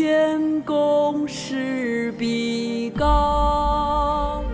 天公试比高，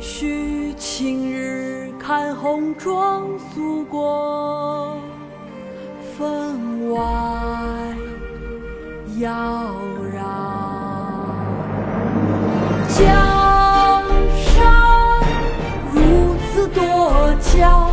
须晴日看红装素裹，分外妖娆。江山如此多娇，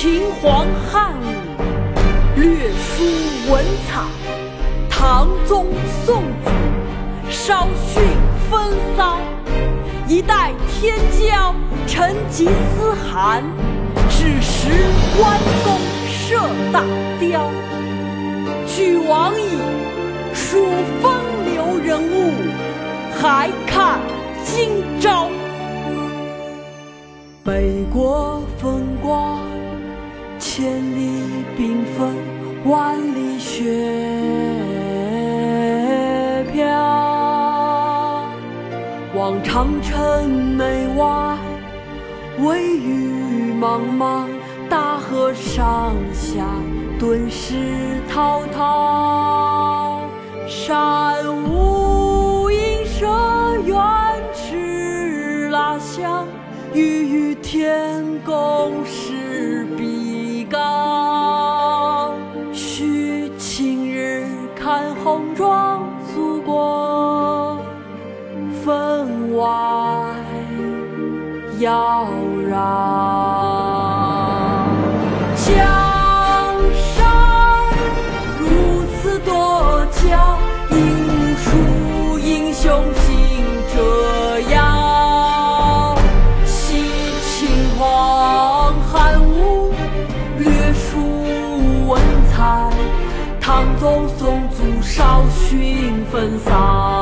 秦皇汉武，略输文采；唐宗宋祖，稍逊风骚。一代天骄成吉思汗。只识弯弓射大雕，俱往矣，数风流人物，还看今朝。北国风，千里冰封，万里雪飘。望长城内外，惟余莽莽；大河上下，顿失滔滔。山妖娆。江山如此多娇，引无数英雄竞折腰。惜秦皇汉武，略输文采；唐宗宋祖稍逊风骚。